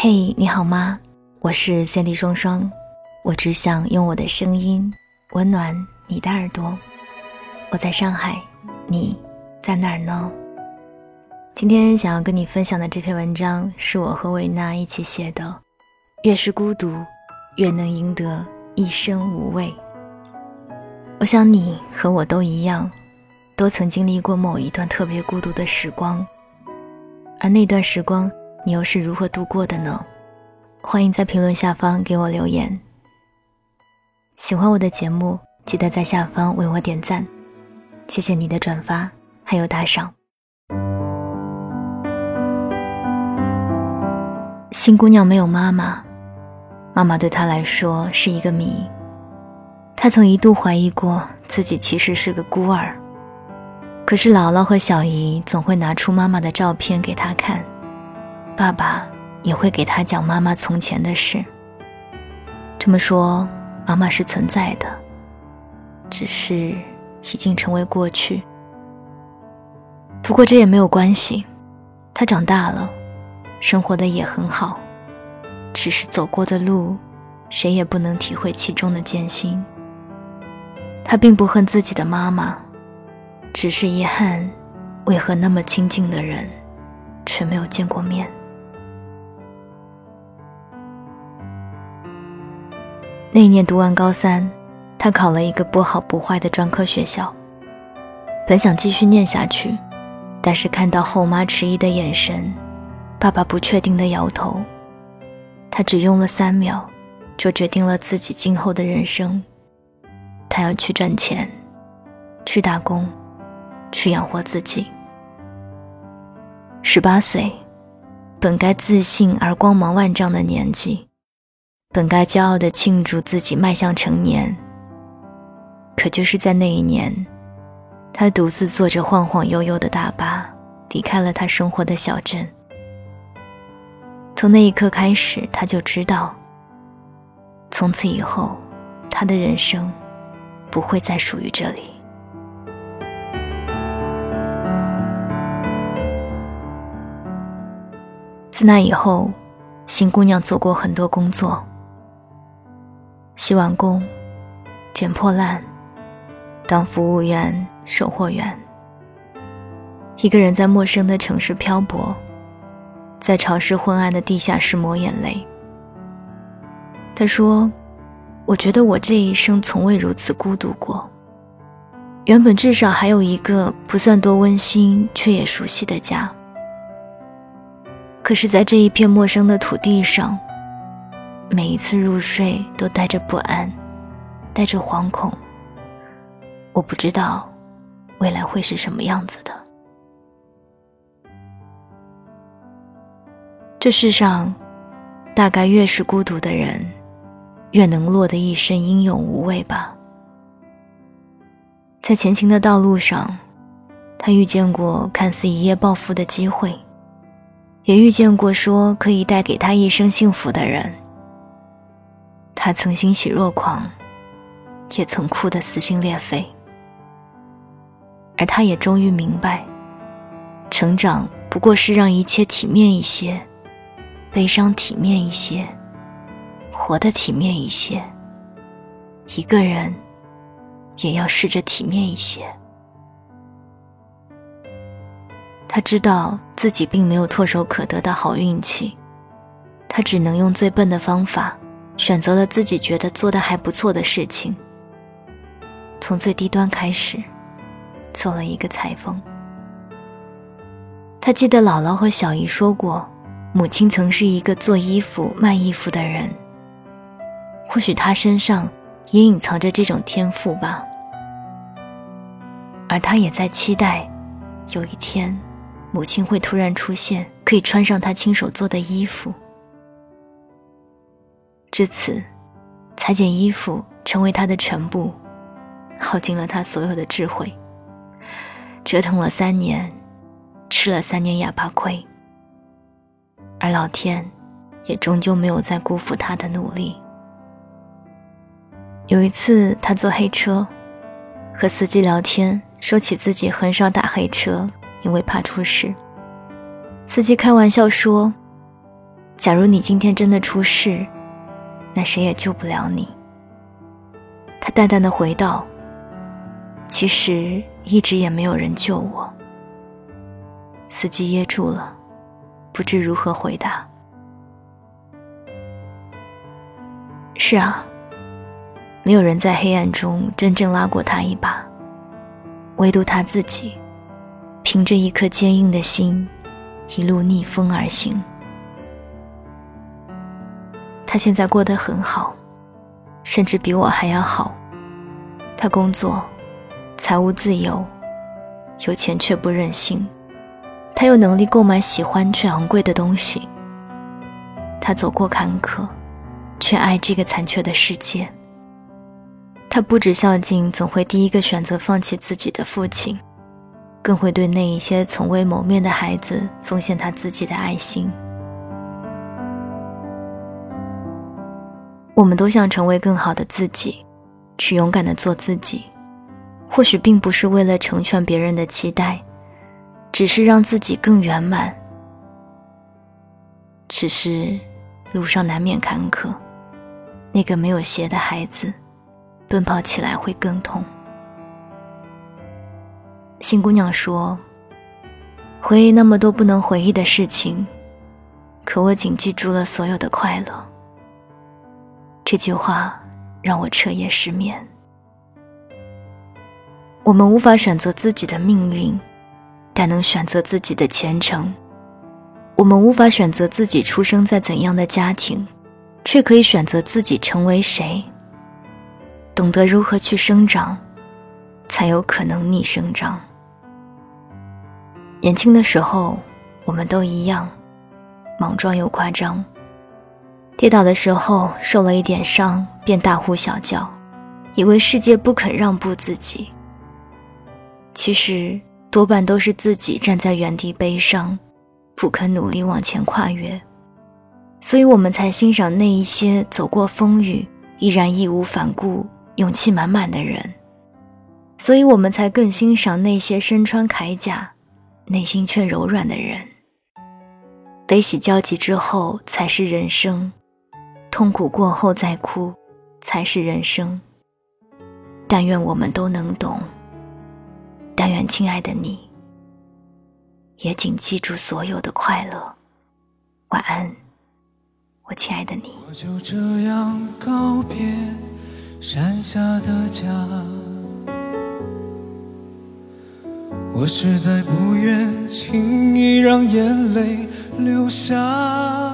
嘿，你好吗？我是三 D 双双，我只想用我的声音温暖你的耳朵。我在上海，你在哪儿呢？今天想要跟你分享的这篇文章是我和维娜一起写的。越是孤独，越能赢得一生无畏。我想你和我都一样，都曾经历过某一段特别孤独的时光，而那段时光。你又是如何度过的呢？欢迎在评论下方给我留言。喜欢我的节目，记得在下方为我点赞，谢谢你的转发还有打赏。新姑娘没有妈妈，妈妈对她来说是一个谜。她曾一度怀疑过自己其实是个孤儿，可是姥姥和小姨总会拿出妈妈的照片给她看。爸爸也会给他讲妈妈从前的事。这么说，妈妈是存在的，只是已经成为过去。不过这也没有关系，他长大了，生活的也很好，只是走过的路，谁也不能体会其中的艰辛。他并不恨自己的妈妈，只是遗憾，为何那么亲近的人，却没有见过面。那年读完高三，他考了一个不好不坏的专科学校。本想继续念下去，但是看到后妈迟疑的眼神，爸爸不确定的摇头，他只用了三秒，就决定了自己今后的人生。他要去赚钱，去打工，去养活自己。十八岁，本该自信而光芒万丈的年纪。本该骄傲的庆祝自己迈向成年，可就是在那一年，他独自坐着晃晃悠悠的大巴，离开了他生活的小镇。从那一刻开始，他就知道，从此以后，他的人生不会再属于这里。自那以后，新姑娘做过很多工作。洗碗工、捡破烂、当服务员、售货员，一个人在陌生的城市漂泊，在潮湿昏暗的地下室抹眼泪。他说：“我觉得我这一生从未如此孤独过。原本至少还有一个不算多温馨却也熟悉的家，可是，在这一片陌生的土地上。”每一次入睡都带着不安，带着惶恐。我不知道未来会是什么样子的。这世上，大概越是孤独的人，越能落得一身英勇无畏吧。在前行的道路上，他遇见过看似一夜暴富的机会，也遇见过说可以带给他一生幸福的人。他曾欣喜若狂，也曾哭得撕心裂肺，而他也终于明白，成长不过是让一切体面一些，悲伤体面一些，活得体面一些。一个人，也要试着体面一些。他知道自己并没有唾手可得的好运气，他只能用最笨的方法。选择了自己觉得做的还不错的事情，从最低端开始，做了一个裁缝。他记得姥姥和小姨说过，母亲曾是一个做衣服、卖衣服的人。或许他身上也隐藏着这种天赋吧。而他也在期待，有一天，母亲会突然出现，可以穿上他亲手做的衣服。至此，裁剪衣服成为他的全部，耗尽了他所有的智慧。折腾了三年，吃了三年哑巴亏，而老天也终究没有再辜负他的努力。有一次，他坐黑车，和司机聊天，说起自己很少打黑车，因为怕出事。司机开玩笑说：“假如你今天真的出事，那谁也救不了你。他淡淡的回道：“其实一直也没有人救我。”司机噎住了，不知如何回答。是啊，没有人在黑暗中真正拉过他一把，唯独他自己，凭着一颗坚硬的心，一路逆风而行。他现在过得很好，甚至比我还要好。他工作，财务自由，有钱却不任性。他有能力购买喜欢却昂贵的东西。他走过坎坷，却爱这个残缺的世界。他不止孝敬总会第一个选择放弃自己的父亲，更会对那一些从未谋面的孩子奉献他自己的爱心。我们都想成为更好的自己，去勇敢的做自己，或许并不是为了成全别人的期待。只是让自己更圆满。只是路上难免坎坷，那个没有鞋的孩子，奔跑起来会更痛。新姑娘说：“回忆那么多不能回忆的事情，可我仅记住了所有的快乐。”这句话让我彻夜失眠。我们无法选择自己的命运。但能选择自己的前程。我们无法选择自己出生在怎样的家庭，却可以选择自己成为谁。懂得如何去生长，才有可能逆生长。年轻的时候，我们都一样，莽撞又夸张。跌倒的时候受了一点伤，便大呼小叫，以为世界不肯让步自己。其实。多半都是自己站在原地悲伤，不肯努力往前跨越，所以我们才欣赏那一些走过风雨依然义无反顾、勇气满满的人，所以我们才更欣赏那些身穿铠甲、内心却柔软的人。悲喜交集之后才是人生，痛苦过后再哭才是人生。但愿我们都能懂。但愿亲爱的你，也请记住所有的快乐。晚安，我亲爱的你。我就这样告别山下的家，我实在不愿轻易让眼泪流下。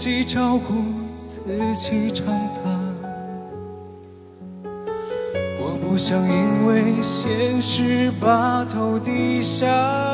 自己照顾自己长大，我不想因为现实把头低下。